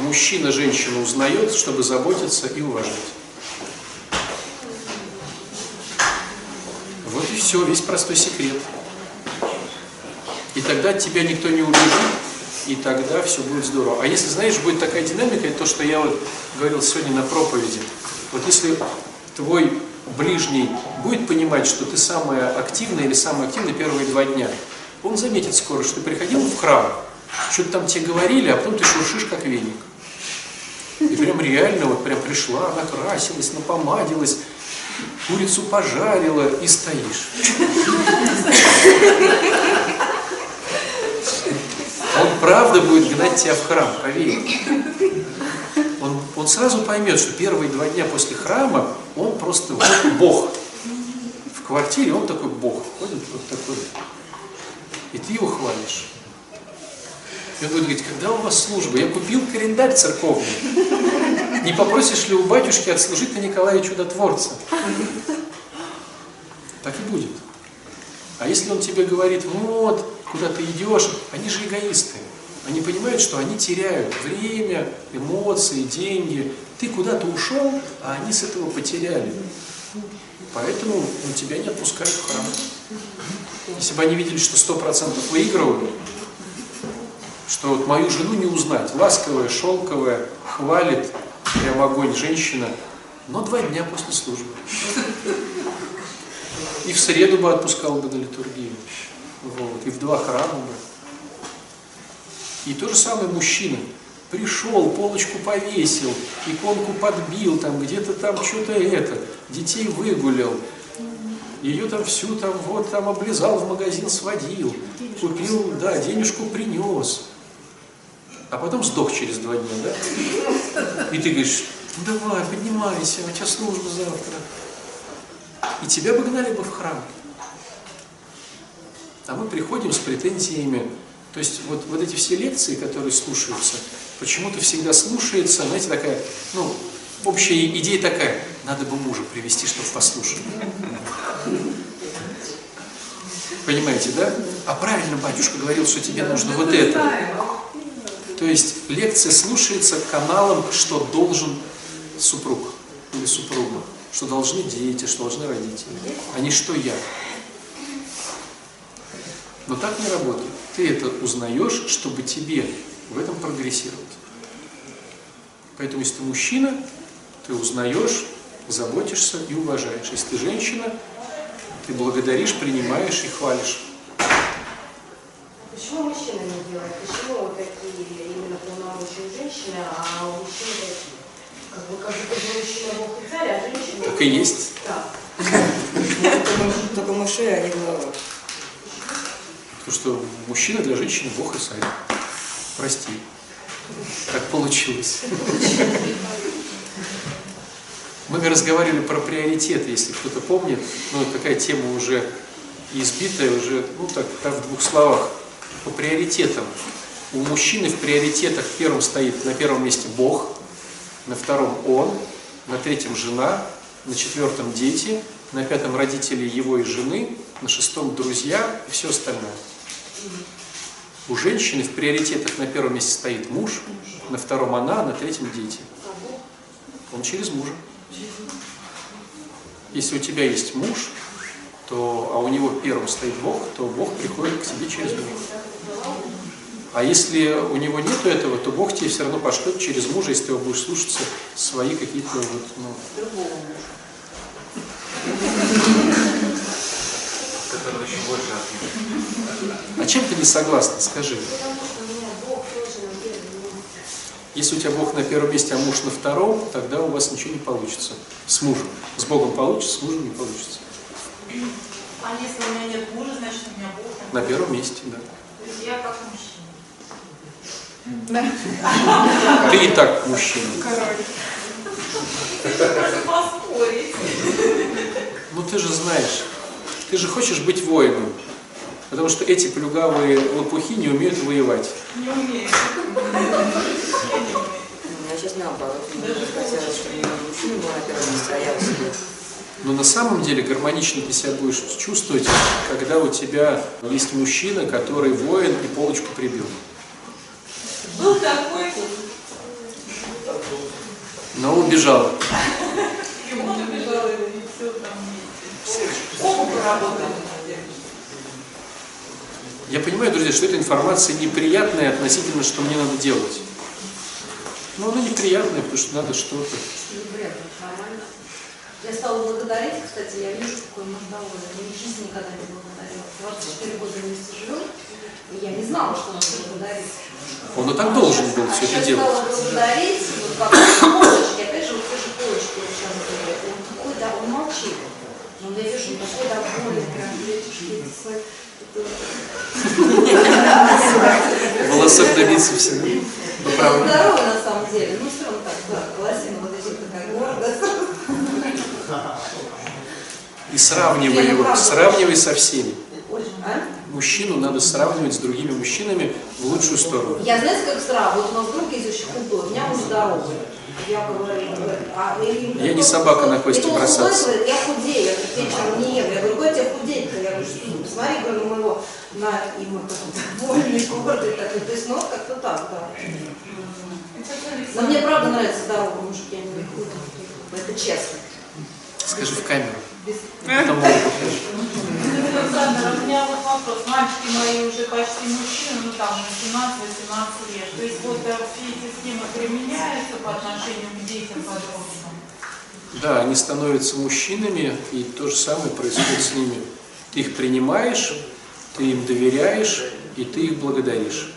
Мужчина женщину узнает, чтобы заботиться и уважать. Вот и все, весь простой секрет. И тогда тебя никто не убежит, и тогда все будет здорово. А если, знаешь, будет такая динамика, это то, что я вот говорил сегодня на проповеди. Вот если твой ближний будет понимать, что ты самая активная или самый активный первые два дня, он заметит скоро, что ты приходил в храм, что-то там тебе говорили, а потом ты шуршишь как веник. И прям реально вот прям пришла, накрасилась, напомадилась, курицу пожарила и стоишь. Правда будет гнать тебя в храм, поверь. Он, он сразу поймет, что первые два дня после храма он просто Бог. В квартире он такой Бог. Ходит вот такой. И ты его хвалишь. И он будет говорить, когда у вас служба? Я купил календарь церковный. Не попросишь ли у батюшки отслужить на Николая Чудотворца? Так и будет. А если он тебе говорит, ну вот, куда ты идешь, они же эгоисты. Они понимают, что они теряют время, эмоции, деньги. Ты куда-то ушел, а они с этого потеряли. Поэтому ну, тебя не отпускают в храм. Если бы они видели, что сто процентов выигрывают, что вот мою жену не узнать, ласковая, шелковая, хвалит, прям огонь женщина, но два дня после службы. И в среду бы отпускал бы на литургию. Вот. И в два храма бы. И то же самое мужчина. Пришел, полочку повесил, иконку подбил, там где-то там что-то это, детей выгулял, ее там всю там вот там облизал, в магазин сводил, купил, да, денежку принес. А потом сдох через два дня, да? И ты говоришь, ну давай, поднимайся, у тебя служба завтра. И тебя бы гнали бы в храм. А мы приходим с претензиями. То есть вот, вот эти все лекции, которые слушаются, почему-то всегда слушается, знаете, такая, ну, общая идея такая, надо бы мужа привести, чтобы послушал. Понимаете, да? А правильно батюшка говорил, что тебе нужно вот это. То есть лекция слушается каналом, что должен супруг или супруга, что должны дети, что должны родители, а не что я. Но так не работает. Ты это узнаешь, чтобы тебе в этом прогрессировать. Поэтому, если ты мужчина, ты узнаешь, заботишься и уважаешь. Если ты женщина, ты благодаришь, принимаешь и хвалишь.
Почему мужчины не делают? Почему вот такие именно полномочия женщины, а у мужчин такие? Как бы как будто бы мужчина бог и царь, а женщина...
Так и есть.
Да.
Только- Только мыши, а не голова.
Потому что мужчина для женщины Бог и царь. Прости. Так получилось. Мы разговаривали про приоритеты, если кто-то помнит. Ну, такая тема уже избитая, уже, ну так, так в двух словах. По приоритетам. У мужчины в приоритетах первым стоит на первом месте Бог, на втором он, на третьем жена, на четвертом дети, на пятом родители его и жены, на шестом друзья и все остальное. У женщины в приоритетах на первом месте стоит муж, на втором она, на третьем дети. Он через мужа. Если у тебя есть муж, то, а у него первым стоит Бог, то Бог приходит к тебе через мужа. А если у него нету этого, то Бог тебе все равно пошлет через мужа, если ты его будешь слушаться свои какие-то вот, ну,
еще больше ответит.
А чем ты не согласна, скажи?
Потому что у меня бог тоже на первом месте.
Если у тебя Бог на первом месте, а муж на втором, тогда у вас ничего не получится. С мужем. С Богом получится, с мужем не получится.
А если у меня нет мужа, значит у меня Бог там.
На первом месте, да.
То есть я как мужчина.
Ты и так мужчина.
Поспорить.
Ну ты же знаешь, ты же хочешь быть воином. Потому что эти плюгавые лопухи не умеют воевать.
Не умею.
Я сейчас наоборот. Мне бы хотелось, чтобы именно мужчина был на первом месте, а я.
Но на самом деле гармонично ты себя будешь чувствовать, когда у тебя есть мужчина, который воин и полочку прибил.
Был такой,
Но убежал.
и он убежал, и все там. Оба поработали.
Я понимаю, друзья, что эта информация неприятная относительно, что мне надо делать. Но она неприятная, потому что надо что-то.
Ну, нормально. Я стала благодарить, кстати, я вижу, какой муж доволен. Я в жизни никогда не благодарила. 24 года вместе живем, и я не знала, что надо благодарить.
Он и так должен был
А
все это
сейчас
делать.
стала благодарить, вот как полочки, опять же, вот те же полочки, вот сейчас говорят. Он такой, да, он молчит. Но я вижу, он такой довольный, прям.
Волосок добиться всегда.
Он здоровый на самом деле, ну все равно так, да, волосина вот эти такая гордость.
И сравнивай его, сравнивай со всеми.
А?
Мужчину надо сравнивать с другими мужчинами в лучшую сторону.
Я знаете, как сразу, вот у нас вдруг есть очень худой, у меня муж здоровый. Я говорю, а и-
Я не собака на кости бросаться.
говорит, я худею, я говорю, вечером не ем. Я говорю, тебе худеть-то? Я говорю, что, посмотри, говорю, на моего, на, и мы потом, вольный, гордый такой. То есть, ну, как-то так, да. Но мне правда нравится здоровый мужик, я не говорю, худой. Это честно.
Скажи в камеру. Покажешь.
Александр, у меня вот вопрос. Мальчики мои уже почти мужчины, ну там 18-18 лет. То есть вот э, все эти схемы применяются по отношению к детям подросткам?
Да, они становятся мужчинами, и то же самое происходит с ними. Ты их принимаешь, ты им доверяешь, и ты их благодаришь.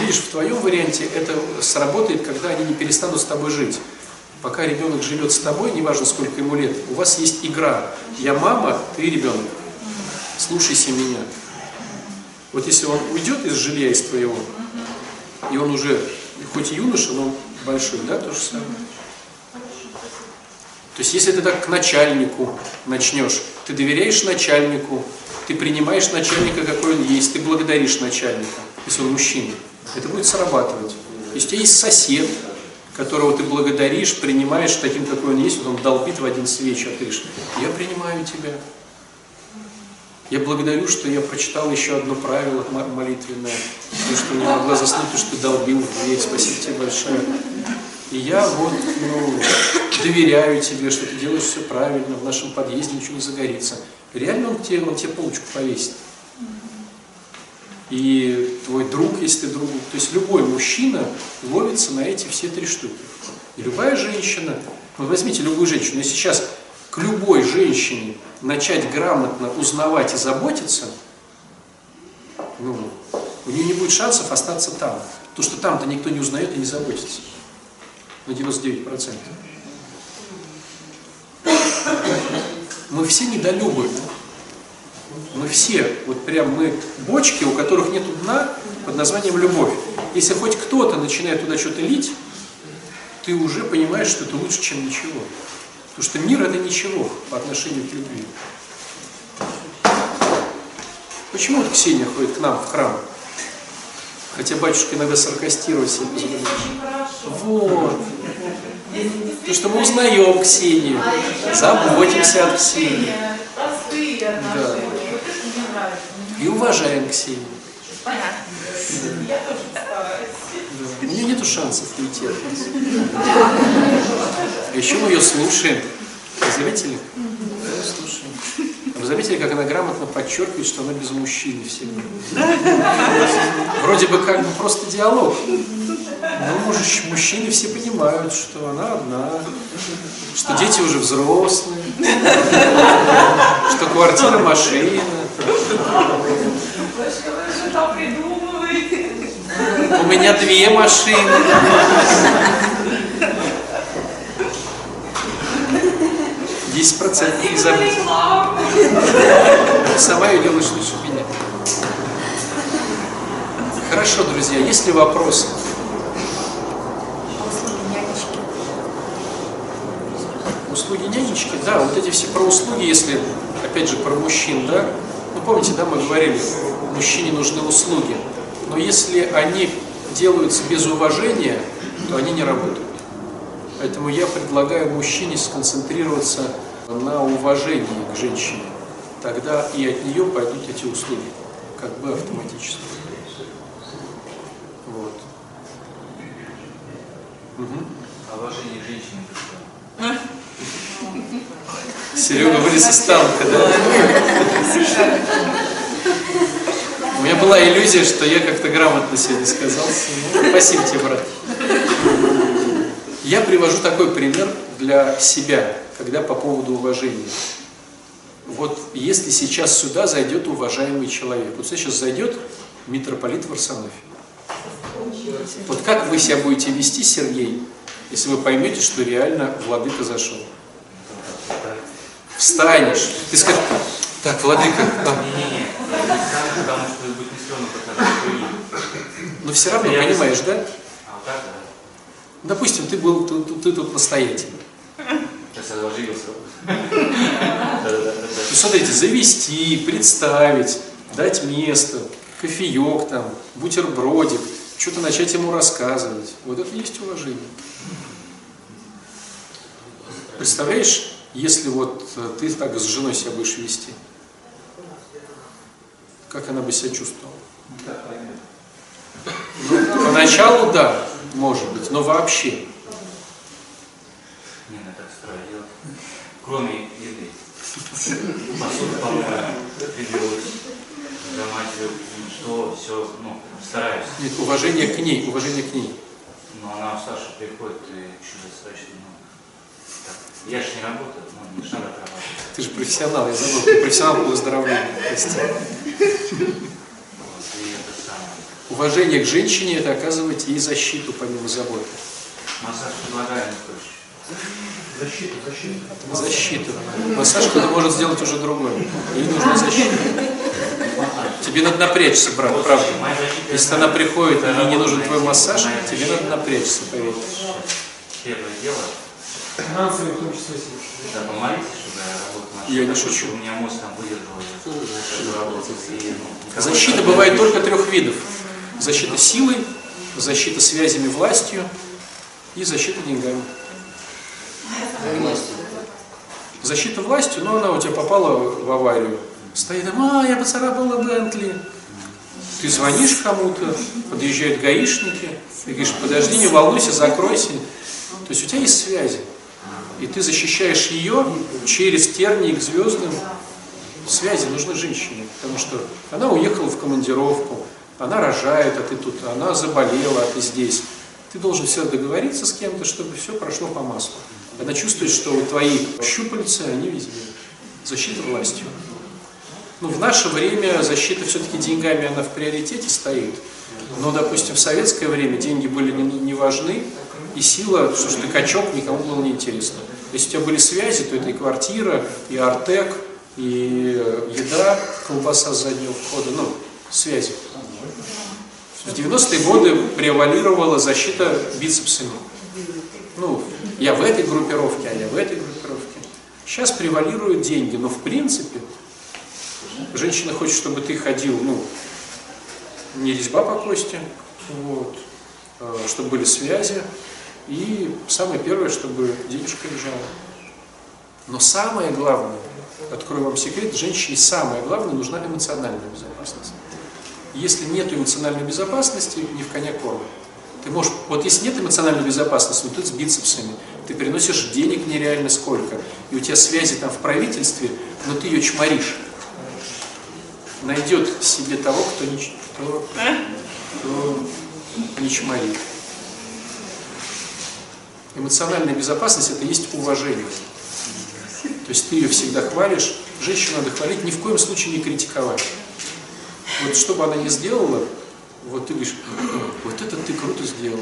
Видишь, в твоем варианте это сработает, когда они не перестанут с тобой жить. Пока ребенок живет с тобой, неважно сколько ему лет, у вас есть игра. Я мама, ты ребенок. Слушайся меня. Вот если он уйдет из жилья, из твоего, и он уже, хоть и юноша, но большой, да, то же самое. То есть, если ты так к начальнику начнешь, ты доверяешь начальнику, ты принимаешь начальника, какой он есть, ты благодаришь начальника, если он мужчина, это будет срабатывать. Если у тебя есть сосед, которого ты благодаришь, принимаешь таким, какой он есть, вот он долбит в один вечер, ты говоришь, я принимаю тебя. Я благодарю, что я прочитал еще одно правило мо- молитвенное, и что не могла заснуть, потому что ты долбил в дверь. Спасибо тебе большое. И я вот, ну, доверяю тебе, что ты делаешь все правильно, в нашем подъезде ничего не загорится. Реально он тебе, он тебе полочку повесит. И твой друг, если ты друг. То есть любой мужчина ловится на эти все три штуки. И любая женщина, вот возьмите любую женщину, если сейчас к любой женщине начать грамотно узнавать и заботиться, ну, у нее не будет шансов остаться там. Потому что там-то никто не узнает и не заботится. На 99%. Мы все недолюбы. Мы все, вот прям мы бочки, у которых нет дна под названием любовь. Если хоть кто-то начинает туда что-то лить, ты уже понимаешь, что это лучше, чем ничего. Потому что мир это ничего по отношению к любви. Почему вот Ксения ходит к нам в храм? Хотя батюшка иногда саркастировать себе позволяет. Вот. Потому что мы узнаем Ксению, заботимся о Ксении.
Простые отношения. Вот это мне нравится.
И уважаем Ксению.
Стараюсь.
Да. У нее нету шансов уйти от нас. А еще мы ее слушаем. Вы заметили? Да, слушаем. Вы заметили, как она грамотно подчеркивает, что она без мужчины всегда? Вроде бы как бы просто диалог. Но муж- мужчины все понимают, что она одна, что дети уже взрослые, что квартира, машина.
Что там придумываете?
У меня две машины. Десять процентов не забыть. Сама ее делаешь лучше меня. Хорошо, друзья, есть ли вопросы? Услуги нянечки, да, вот эти все про услуги, если, опять же, про мужчин, да, ну помните, да, мы говорили, мужчине нужны услуги, но если они делаются без уважения, то они не работают. Поэтому я предлагаю мужчине сконцентрироваться на уважении к женщине. Тогда и от нее пойдут эти услуги, как бы автоматически. Вот.
Уважении женщины как бы.
Серега вылез из танка, да? У меня была иллюзия, что я как-то грамотно сегодня сказал. Ну, Спасибо тебе, брат. Я привожу такой пример для себя, когда по поводу уважения. Вот если сейчас сюда зайдет уважаемый человек, вот сейчас зайдет митрополит Варсонофий. Вот как вы себя будете вести, Сергей, если вы поймете, что реально владыка зашел? Встанешь, ты скажешь, так, владыка, а,
Не-не-не, скажу, потому что будет не и.
но все равно, понимаешь, да?
А вот так, да.
Допустим, ты был, ты, ты- тут настоятель.
Сейчас я. Да-да-да.
Ну, смотрите, завести, представить, дать место, кофеек там, бутербродик, что-то начать ему рассказывать. Вот это и есть уважение. Представляешь, если вот э, ты так с женой себя будешь вести, как она бы себя чувствовала? Ну, поначалу да, может быть, но вообще.
Не надо так строить. Кроме еды. Посуду помою, приберусь, за матерью, что, все, ну, стараюсь.
Нет, уважение к ней, уважение к ней.
Но она старше приходит и еще достаточно, ну, так. Я же не работаю, ну, мне же надо отрабатывать.
Ты же профессионал, я забыл, ты профессионал по выздоровлению. прости. Уважение к женщине – это оказывать ей защиту помимо заботы.
Массаж предлагаю, не хочешь.
Защиту. Массаж кто-то может сделать уже другое. Ей нужна защита. Тебе надо напрячься, брат, правда. Если она приходит и не нужен твой массаж, тебе надо напрячься, поверь.
Первое дело,
Финансовые в том числе.
да, помолитесь, чтобы я работал
Я не шучу.
У меня мозг там работать. И, ну,
Защита бывает только трех видов. Защита силой, защита связями властью и защита деньгами. Защита властью, но она у тебя попала в аварию. Стоит, а, я поцарапала Бентли. Ты звонишь кому-то, подъезжают гаишники, ты говоришь, подожди, не волнуйся, закройся. То есть у тебя есть связи. И ты защищаешь ее через тернии к звездам. Связи нужны женщине, потому что она уехала в командировку, она рожает, а ты тут, она заболела, а ты здесь. Ты должен все договориться с кем-то, чтобы все прошло по маслу. Она чувствует, что твои щупальца, они везде. Защита властью. Ну, в наше время защита все-таки деньгами, она в приоритете стоит. Но, допустим, в советское время деньги были не, не важны, и сила, что ж ты качок, никому было не интересно. Если у тебя были связи, то это и квартира, и артек, и э, еда, колбаса с заднего входа, ну, связи. В 90-е годы превалировала защита бицепсами. Ну, я в этой группировке, а я в этой группировке. Сейчас превалируют деньги, но в принципе женщина хочет, чтобы ты ходил, ну, не резьба по кости, вот, э, чтобы были связи, и самое первое, чтобы денежка лежала. Но самое главное, открою вам секрет, женщине самое главное нужна эмоциональная безопасность. Если нет эмоциональной безопасности, не в коня корм. Ты можешь, вот если нет эмоциональной безопасности, ну ты с бицепсами, ты приносишь денег нереально сколько, и у тебя связи там в правительстве, но ты ее чморишь. Найдет себе того, кто не, кто, кто не чморит. Эмоциональная безопасность – это есть уважение. То есть ты ее всегда хвалишь, женщину надо хвалить, ни в коем случае не критиковать. Вот что бы она ни сделала, вот ты говоришь, вот это ты круто сделал.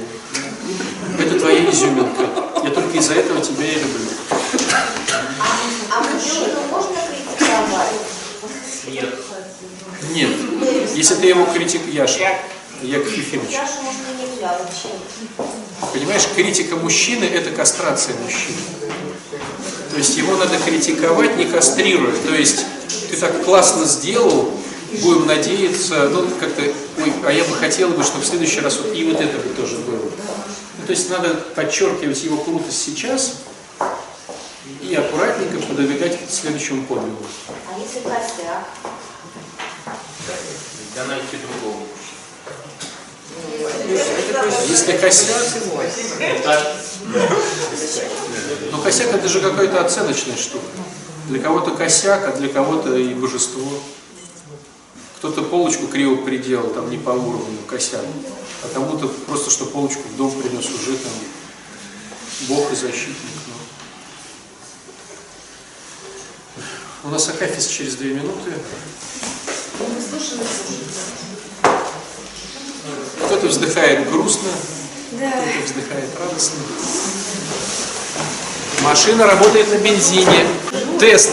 Это твоя изюминка. Я только из-за этого тебя и люблю.
А мужчину можно критиковать?
Нет.
Нет. Если ты его критик, Яша, Яков Ефимович, понимаешь, критика мужчины – это кастрация мужчины. То есть его надо критиковать, не кастрируя. То есть ты так классно сделал, будем надеяться, ну как-то, ой, а я бы хотел бы, чтобы в следующий раз вот и вот это бы тоже было. Ну, то есть надо подчеркивать его крутость сейчас и аккуратненько подвигать к следующему подвигу.
А если костяк?
Да найти другого.
Если косяк, ну косяк это же какая-то оценочная штука. Для кого-то косяк, а для кого-то и божество. Кто-то полочку криво приделал, там не по уровню, косяк. А кому-то просто, что полочку в дом принес уже там Бог и защитник. ну. У нас Акафис через две минуты. Кто-то вздыхает грустно, кто-то вздыхает радостно. Машина работает на бензине. Тест.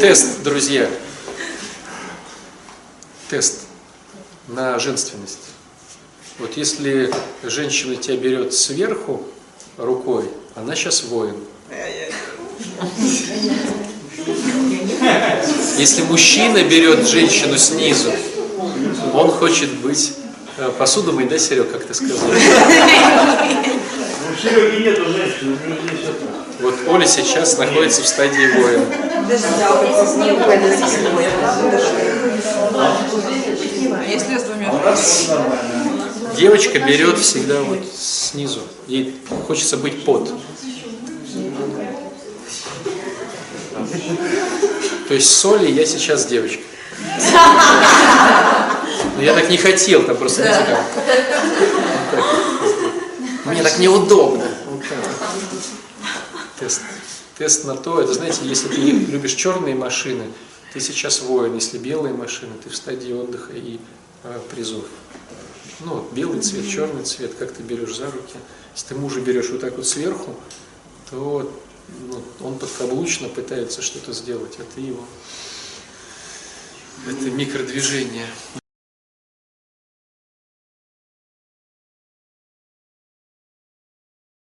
Тест, друзья. Тест на женственность. Вот если женщина тебя берет сверху рукой, она сейчас воин. Если мужчина берет женщину снизу, он хочет быть э, посудомой, да, Серег, как ты сказал?
Ну, в Сереге нету женщины.
Вот Оля сейчас находится в стадии воина.
Если с двумя.
Девочка берет всегда вот снизу. Ей хочется быть под. То есть соли я сейчас девочка. Но я так не хотел, там просто знаете, как. Мне так неудобно. Вот так. Тест. Тест на то, это знаете, если ты любишь черные машины, ты сейчас воин, если белые машины, ты в стадии отдыха и э, призов. Ну, вот белый цвет, черный цвет, как ты берешь за руки. Если ты мужа берешь вот так вот сверху, то ну, он подкаблучно пытается что-то сделать, а ты его... Это микродвижение.